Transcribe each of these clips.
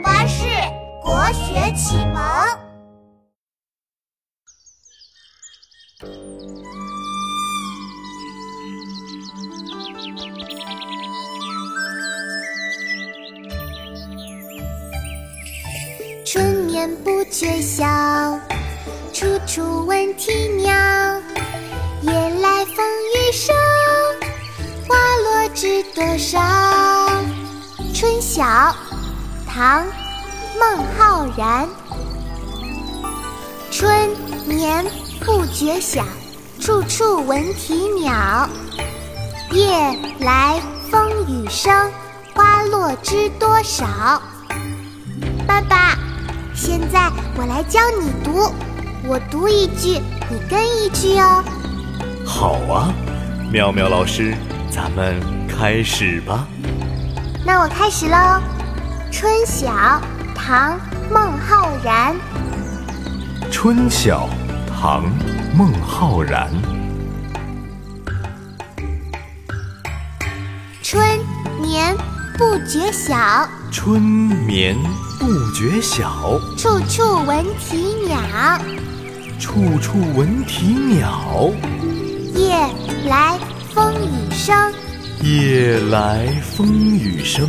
巴士国学启蒙。春眠不觉晓，处处闻啼鸟。夜来风雨声，花落知多少。《春晓》唐·孟浩然。春眠不觉晓，处处闻啼鸟。夜来风雨声，花落知多少。爸爸，现在我来教你读，我读一句，你跟一句哦。好啊，妙妙老师，咱们开始吧。那我开始喽，《春晓》唐·孟浩然。《春晓》唐·孟浩然。春眠不觉晓，春眠不觉晓，处处闻啼鸟。处处闻啼鸟。夜来风雨声，夜来风雨声。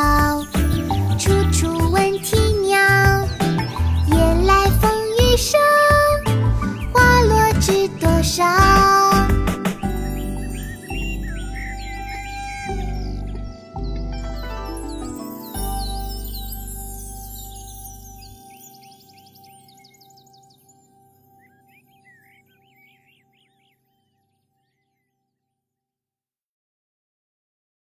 好